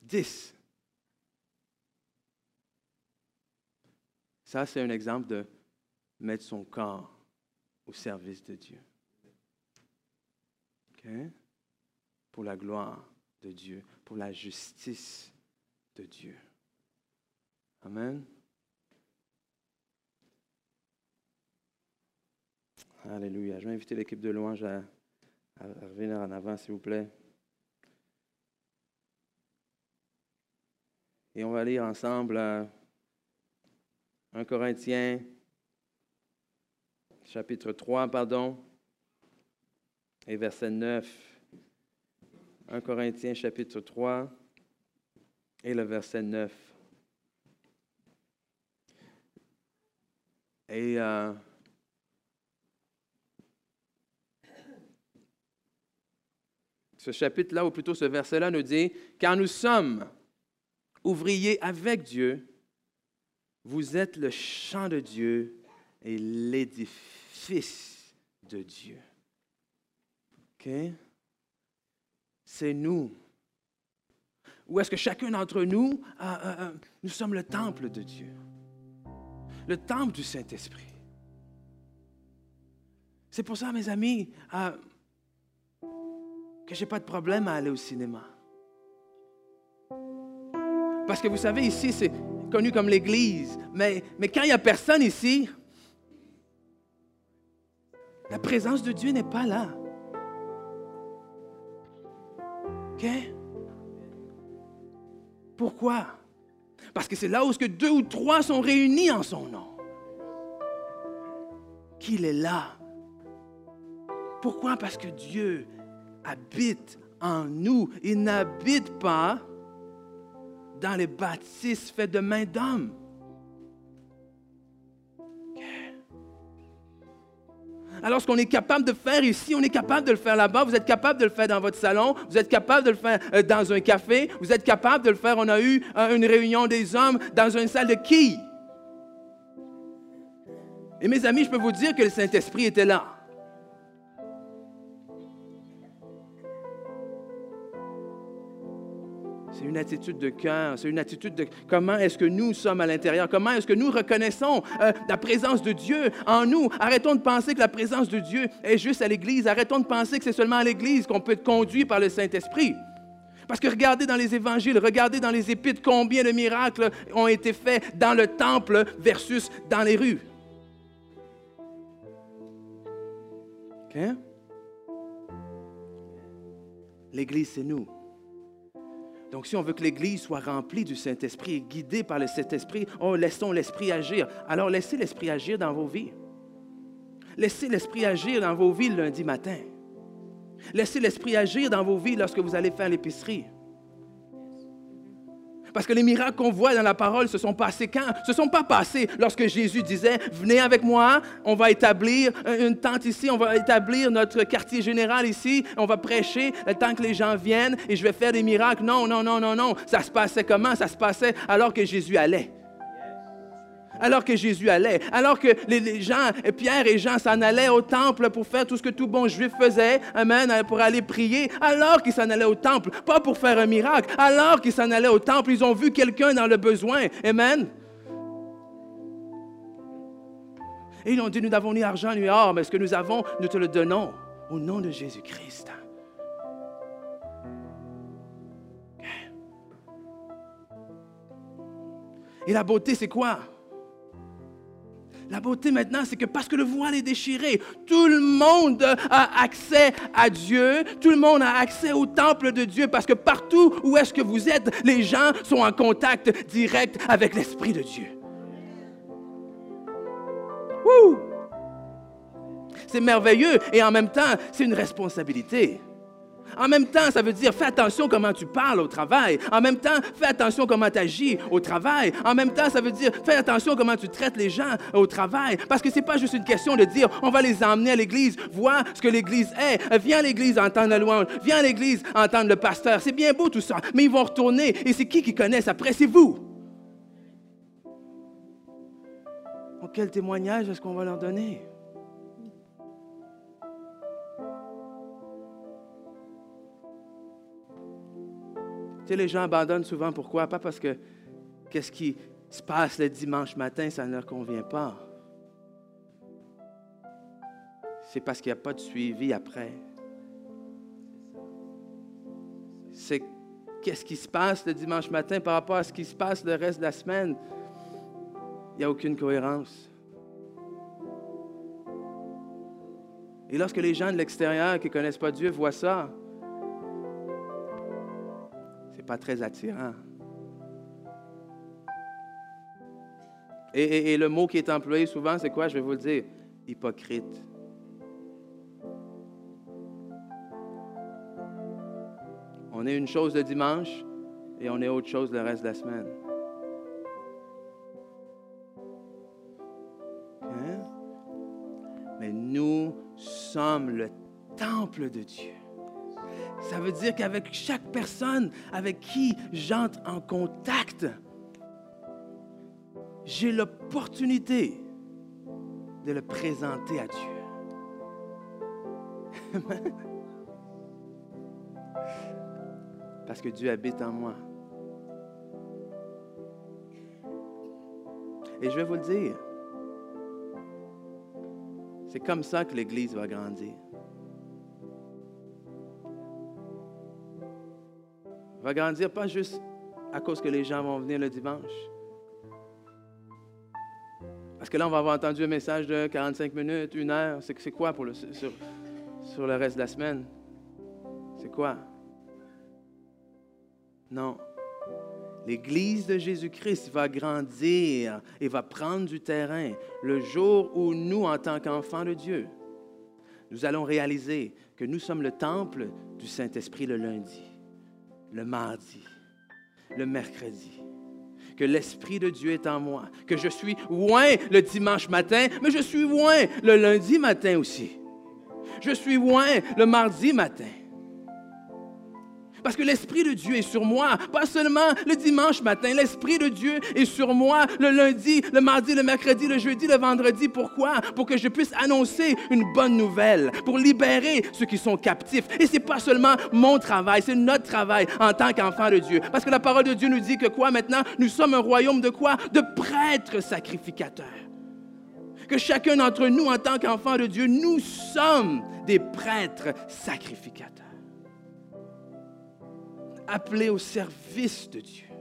Dix. Ça, c'est un exemple de mettre son corps au service de Dieu. Pour la gloire de Dieu, pour la justice de Dieu. Amen. Alléluia. Je vais inviter l'équipe de louange à, revenir en avant, s'il vous plaît. Et on va lire ensemble 1 euh, Corinthiens, chapitre 3, pardon, et verset 9. 1 Corinthiens, chapitre 3, et le verset 9. Et euh, ce chapitre-là, ou plutôt ce verset-là, nous dit, car nous sommes ouvriers avec Dieu, vous êtes le champ de Dieu et l'édifice de Dieu. OK? C'est nous. Ou est-ce que chacun d'entre nous, nous sommes le temple de Dieu? Le temple du Saint-Esprit. C'est pour ça, mes amis, euh, que je n'ai pas de problème à aller au cinéma. Parce que vous savez, ici, c'est connu comme l'Église. Mais, mais quand il n'y a personne ici, la présence de Dieu n'est pas là. OK? Pourquoi? Parce que c'est là où que deux ou trois sont réunis en son nom. Qu'il est là. Pourquoi? Parce que Dieu habite en nous. Il n'habite pas dans les bâtisses faits de main d'homme. Alors, ce qu'on est capable de faire ici, on est capable de le faire là-bas. Vous êtes capable de le faire dans votre salon. Vous êtes capable de le faire euh, dans un café. Vous êtes capable de le faire. On a eu euh, une réunion des hommes dans une salle de qui? Et mes amis, je peux vous dire que le Saint-Esprit était là. C'est une attitude de cœur, c'est une attitude de comment est-ce que nous sommes à l'intérieur, comment est-ce que nous reconnaissons euh, la présence de Dieu en nous? Arrêtons de penser que la présence de Dieu est juste à l'Église. Arrêtons de penser que c'est seulement à l'Église qu'on peut être conduit par le Saint-Esprit. Parce que regardez dans les évangiles, regardez dans les épîtres combien de miracles ont été faits dans le temple versus dans les rues. L'Église, c'est nous. Donc, si on veut que l'Église soit remplie du Saint-Esprit et guidée par le Saint-Esprit, oh, laissons l'Esprit agir. Alors, laissez l'Esprit agir dans vos vies. Laissez l'Esprit agir dans vos vies lundi matin. Laissez l'Esprit agir dans vos vies lorsque vous allez faire l'épicerie. Parce que les miracles qu'on voit dans la parole se sont passés quand Se sont pas passés lorsque Jésus disait Venez avec moi, on va établir une tente ici, on va établir notre quartier général ici, on va prêcher temps que les gens viennent et je vais faire des miracles. Non, non, non, non, non. Ça se passait comment? Ça se passait alors que Jésus allait alors que Jésus allait, alors que les, gens, Pierre et Jean s'en allaient au temple pour faire tout ce que tout bon juif faisait, Amen, pour aller prier, alors qu'ils s'en allaient au temple, pas pour faire un miracle, alors qu'ils s'en allaient au temple, ils ont vu quelqu'un dans le besoin, Amen. Et ils ont dit, nous n'avons ni argent ni or, mais ce que nous avons, nous te le donnons au nom de Jésus-Christ. Et la beauté, c'est quoi? La beauté maintenant, c'est que parce que le voile est déchiré, tout le monde a accès à Dieu, tout le monde a accès au temple de Dieu, parce que partout où est-ce que vous êtes, les gens sont en contact direct avec l'Esprit de Dieu. C'est merveilleux et en même temps, c'est une responsabilité. En même temps, ça veut dire fais attention comment tu parles au travail. En même temps, fais attention comment tu agis au travail. En même temps, ça veut dire fais attention comment tu traites les gens au travail. Parce que ce n'est pas juste une question de dire on va les emmener à l'église, voir ce que l'église est. Viens à l'église entendre la louange. Viens à l'église entendre le pasteur. C'est bien beau tout ça. Mais ils vont retourner. Et c'est qui qui connaissent après? C'est vous. quel témoignage est-ce qu'on va leur donner? Les gens abandonnent souvent. Pourquoi? Pas parce que qu'est-ce qui se passe le dimanche matin, ça ne leur convient pas. C'est parce qu'il n'y a pas de suivi après. C'est qu'est-ce qui se passe le dimanche matin par rapport à ce qui se passe le reste de la semaine? Il n'y a aucune cohérence. Et lorsque les gens de l'extérieur qui ne connaissent pas Dieu voient ça, pas très attirant. Et, le mot qui est employé souvent, c'est quoi? Je vais vous le dire. Hypocrite. On est une chose le dimanche et on est autre chose le reste de la semaine. Hein? Mais nous sommes le temple de Dieu. Ça veut dire qu'avec chaque personne avec qui j'entre en contact, j'ai l'opportunité de le présenter à Dieu. [laughs] Parce que Dieu habite en moi. Et je vais vous le dire, c'est comme ça que l'Église va grandir. Grandir pas juste à cause que les gens vont venir le dimanche. Parce que là, on va avoir entendu un message de 45 minutes, une heure. C'est quoi pour le, sur le reste de la semaine? C'est quoi? Non. L'Église de Jésus-Christ va grandir et va prendre du terrain le jour où nous, en tant qu'enfants de Dieu, nous allons réaliser que nous sommes le temple du Saint-Esprit le lundi le mardi, le mercredi, que l'Esprit de Dieu est en moi, que je suis loin le dimanche matin, mais je suis loin le lundi matin aussi. Je suis loin le mardi matin. Parce que l'Esprit de Dieu est sur moi, pas seulement le dimanche matin. L'Esprit de Dieu est sur moi le lundi, le mardi, le mercredi, le jeudi, le vendredi. Pourquoi? Pour que je puisse annoncer une bonne nouvelle, pour libérer ceux qui sont captifs. Et ce n'est pas seulement mon travail, c'est notre travail en tant qu'enfant de Dieu. Parce que la parole de Dieu nous dit que quoi maintenant? Nous sommes un royaume de quoi? De prêtres sacrificateurs que chacun d'entre nous, en tant qu'enfant de Dieu, nous sommes des prêtres sacrificateurs appelé au service de Dieu.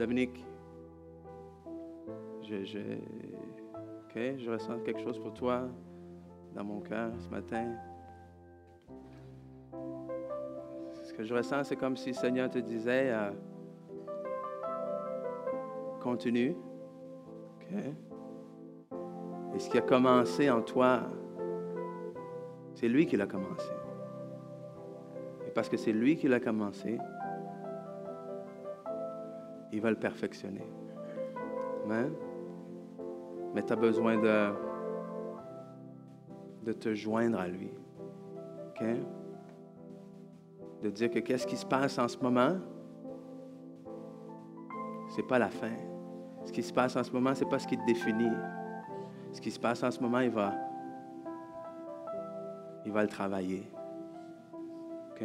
Dominique, je, je, je ressens quelque chose pour toi dans mon cœur ce matin. C'est que je ressens, c'est comme si le Seigneur te disait, euh, continue. OK? Et ce qui a commencé en toi, c'est lui qui l'a commencé. Et parce que c'est lui qui l'a commencé, il va le perfectionner. Mais tu as besoin de, de te joindre à lui. De dire que qu'est-ce qui se passe en ce moment, ce n'est pas la fin. Ce qui se passe en ce moment, ce n'est pas ce qui te définit. Ce qui se passe en ce moment, il va, il va le travailler. OK?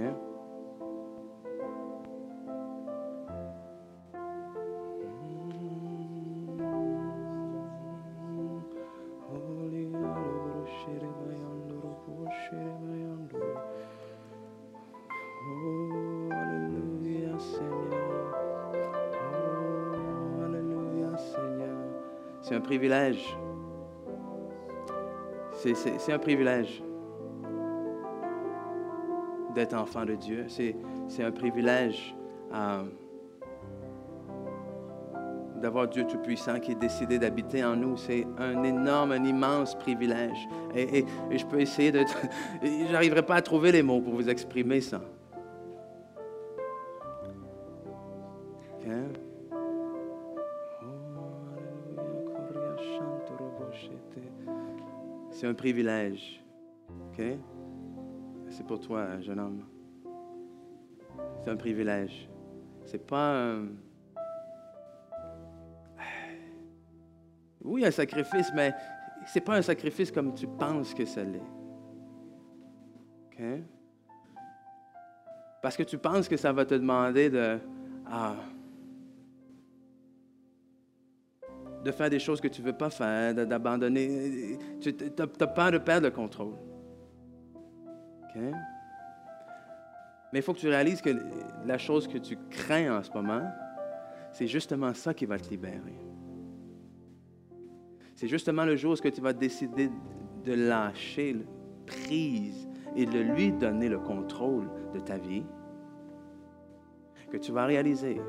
Privilège. C'est- un privilège d'être enfant de Dieu. C'est un privilège euh, d'avoir Dieu Tout-Puissant qui est décidé d'habiter en nous. C'est un énorme, un immense privilège. Et, et- et je peux essayer de... [laughs] J'arriverai pas à trouver les mots pour vous exprimer ça. C'est un privilège. C'est pour toi, jeune homme. C'est un privilège. C'est pas un. Oui, un sacrifice, mais c'est pas un sacrifice comme tu penses que ça l'est. OK? Parce que tu penses que ça va te demander de. ah, de faire des choses que tu ne veux pas faire, d'abandonner. Tu as peur de perdre le contrôle. Mais il faut que tu réalises que la chose que tu crains en ce moment, c'est justement ça qui va te libérer. C'est justement le jour où tu vas décider de lâcher prise et de lui donner le contrôle de ta vie, que tu vas réaliser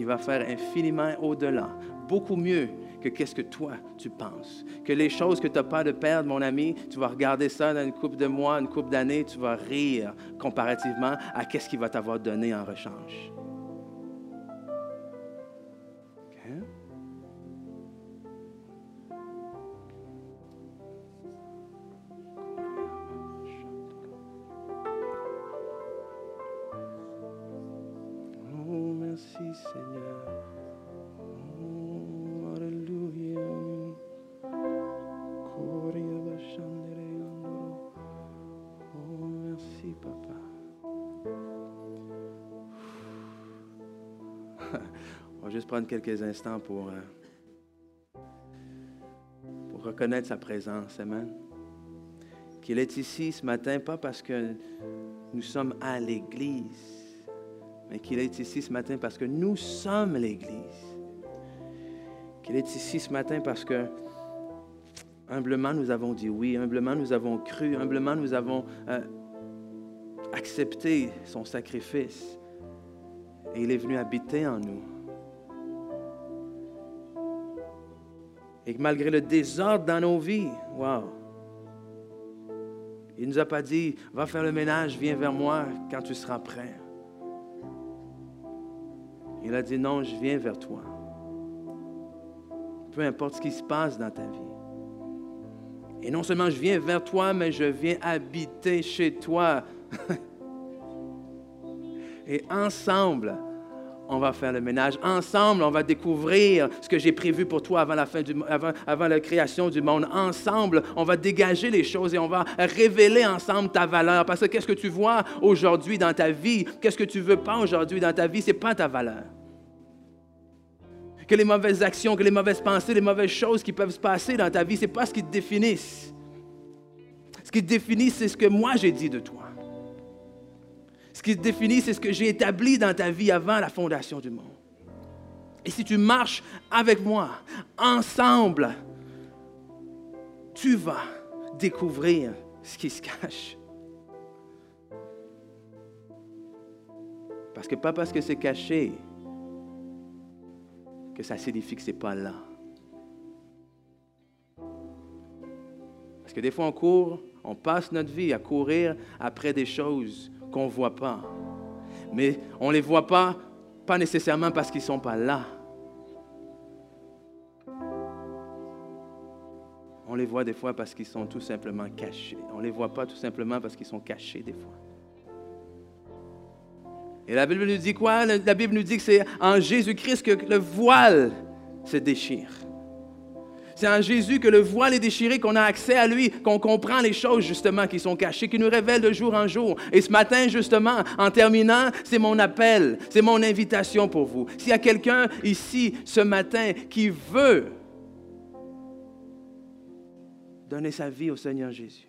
qu'il va faire infiniment au-delà, beaucoup mieux que qu'est-ce que toi tu penses. Que les choses que tu n'as pas de perdre, mon ami, tu vas regarder ça dans une couple de mois, une couple d'années, tu vas rire comparativement à qu'est-ce qu'il va t'avoir donné en rechange. Oh, merci Seigneur. Juste prendre quelques instants pour, euh, pour reconnaître sa présence. Amen. Qu'il est ici ce matin, pas parce que nous sommes à l'Église, mais qu'il est ici ce matin parce que nous sommes l'Église. Qu'il est ici ce matin parce que humblement nous avons dit oui, humblement nous avons cru, humblement nous avons euh, accepté son sacrifice. Et il est venu habiter en nous. Et que malgré le désordre dans nos vies, wow, il ne nous a pas dit, va faire le ménage, viens vers moi quand tu seras prêt. Il a dit, non, je viens vers toi. Peu importe ce qui se passe dans ta vie. Et non seulement je viens vers toi, mais je viens habiter chez toi. [laughs] Et ensemble, on va faire le ménage. Ensemble, on va découvrir ce que j'ai prévu pour toi avant la, création du monde. Ensemble, on va dégager les choses et on va révéler ensemble ta valeur. Parce que qu'est-ce que tu vois aujourd'hui dans ta vie, qu'est-ce que tu veux pas aujourd'hui dans ta vie, c'est pas ta valeur. Que les mauvaises actions, que les mauvaises pensées, les mauvaises choses qui peuvent se passer dans ta vie, c'est pas ce qui te définissent. Ce qui te définit, c'est ce que moi j'ai dit de toi. Ce qui te définit, c'est ce que j'ai établi dans ta vie avant la fondation du monde. Et si tu marches avec moi, ensemble, tu vas découvrir ce qui se cache. Parce que pas parce que c'est caché que ça signifie que ce n'est pas là. Parce que des fois, on court, on passe notre vie à courir après des choses qu'on ne voit pas. Mais on ne les voit pas, pas nécessairement parce qu'ils ne sont pas là. On les voit des fois parce qu'ils sont tout simplement cachés. On ne les voit pas tout simplement parce qu'ils sont cachés des fois. Et la Bible nous dit quoi? La Bible nous dit que c'est en Jésus-Christ que le voile se déchire. C'est en Jésus que le voile est déchiré, qu'on a accès à lui, qu'on comprend les choses justement qui sont cachées, qui nous révèlent de jour en jour. Et ce matin, justement, en terminant, c'est mon appel, c'est mon invitation pour vous. S'il y a quelqu'un ici ce matin qui veut donner sa vie au Seigneur Jésus,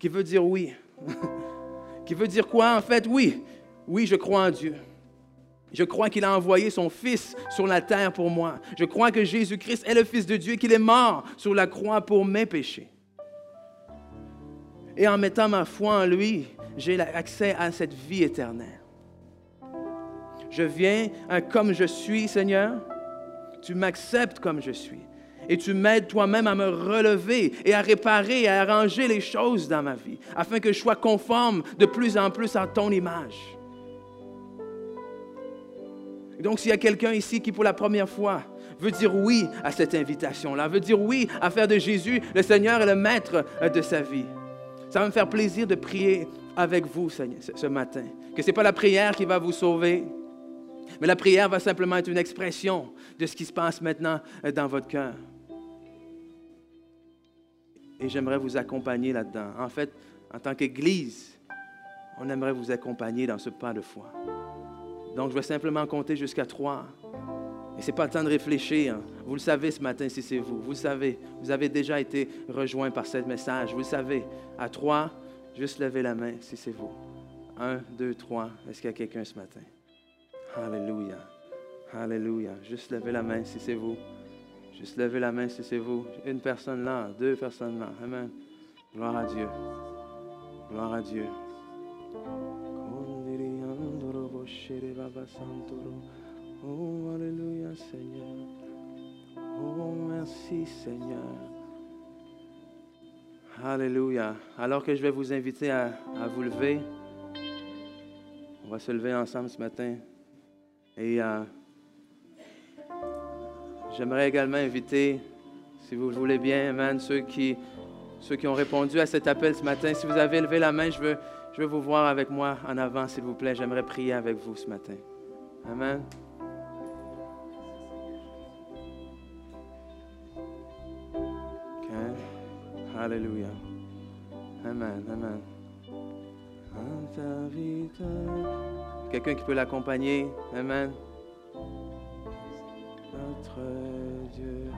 qui veut dire oui, [laughs] qui veut dire quoi? En fait? Oui, oui, je crois en Dieu. Je crois qu'il a envoyé son Fils sur la terre pour moi. Je crois que Jésus-Christ est le Fils de Dieu et qu'il est mort sur la croix pour mes péchés. Et en mettant ma foi en lui, j'ai accès à cette vie éternelle. Je viens comme je suis, Seigneur. Tu m'acceptes comme je suis. Et tu m'aides toi-même à me relever et à réparer à arranger les choses dans ma vie, afin que je sois conforme de plus en plus à ton image. Donc, s'il y a quelqu'un ici qui, pour la première fois, veut dire oui à cette invitation-là, veut dire oui à faire de Jésus le Seigneur et le Maître euh, de sa vie, ça va me faire plaisir de prier avec vous ce matin. Que ce n'est pas la prière qui va vous sauver, mais la prière va simplement être une expression de ce qui se passe maintenant euh, dans votre cœur. Et j'aimerais vous accompagner là-dedans. En fait, en tant qu'Église, on aimerait vous accompagner dans ce pas de foi. Donc, je vais simplement compter jusqu'à trois. Et ce n'est pas le temps de réfléchir. Vous le savez ce matin si c'est vous. Vous le savez. Vous avez déjà été rejoint par ce message. Vous le savez. À trois, juste levez la main si c'est vous. Un, deux, trois. Est-ce qu'il y a quelqu'un ce matin? Alléluia. Alléluia. Juste levez la main si c'est vous. Juste levez la main si c'est vous. Une personne là, deux personnes là. Amen. Gloire à Dieu. Gloire à Dieu. Oh, Alléluia, Seigneur. Oh, merci, Seigneur. Alléluia. Alors que je vais vous inviter à, vous lever, on va se lever ensemble ce matin. Et euh, j'aimerais également inviter, si vous le voulez bien, ceux qui, ceux qui ont répondu à cet appel ce matin. Si vous avez levé la main, je veux, je veux vous voir avec moi en avant, s'il vous plaît. J'aimerais prier avec vous ce matin. Amen. Okay. Alléluia. Amen, amen. Quelqu'un qui peut l'accompagner? Amen. Notre Dieu.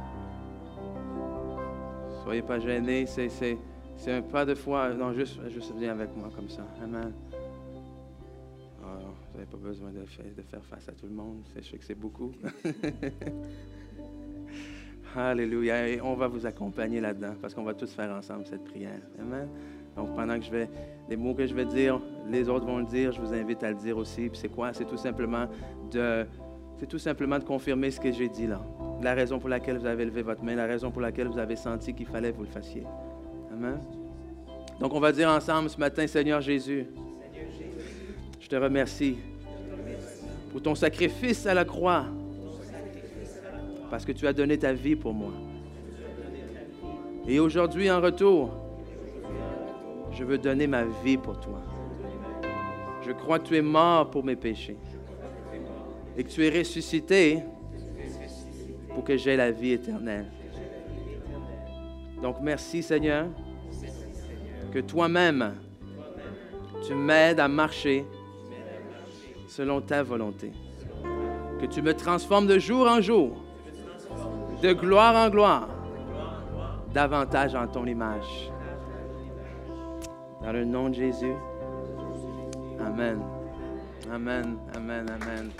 Soyez pas gênés, c'est un pas de foi. Non, juste, juste viens avec moi comme ça. Amen. Vous n'avez pas besoin de faire, face à tout le monde. Je sais que c'est beaucoup. [laughs] Alléluia. Et on va vous accompagner là-dedans parce qu'on va tous faire ensemble cette prière. Amen. Donc pendant que je vais, les mots que je vais dire, les autres vont le dire, je vous invite à le dire aussi. Puis c'est quoi? C'est tout simplement de, c'est tout simplement de confirmer ce que j'ai dit là. La raison pour laquelle vous avez levé votre main, la raison pour laquelle vous avez senti qu'il fallait que vous le fassiez. Donc on va dire ensemble ce matin, Seigneur Jésus. Je te remercie pour ton sacrifice à la croix, parce que tu as donné ta vie pour moi. Et aujourd'hui, en retour, je veux donner ma vie pour toi. Je crois que tu es mort pour mes péchés et que tu es ressuscité pour que j'aie la vie éternelle. Donc merci Seigneur, que toi-même, tu m'aides à marcher selon ta volonté. Que tu me transformes de jour en jour, de gloire en gloire, davantage en ton image. Dans le nom de Jésus. Amen. Amen, amen, amen.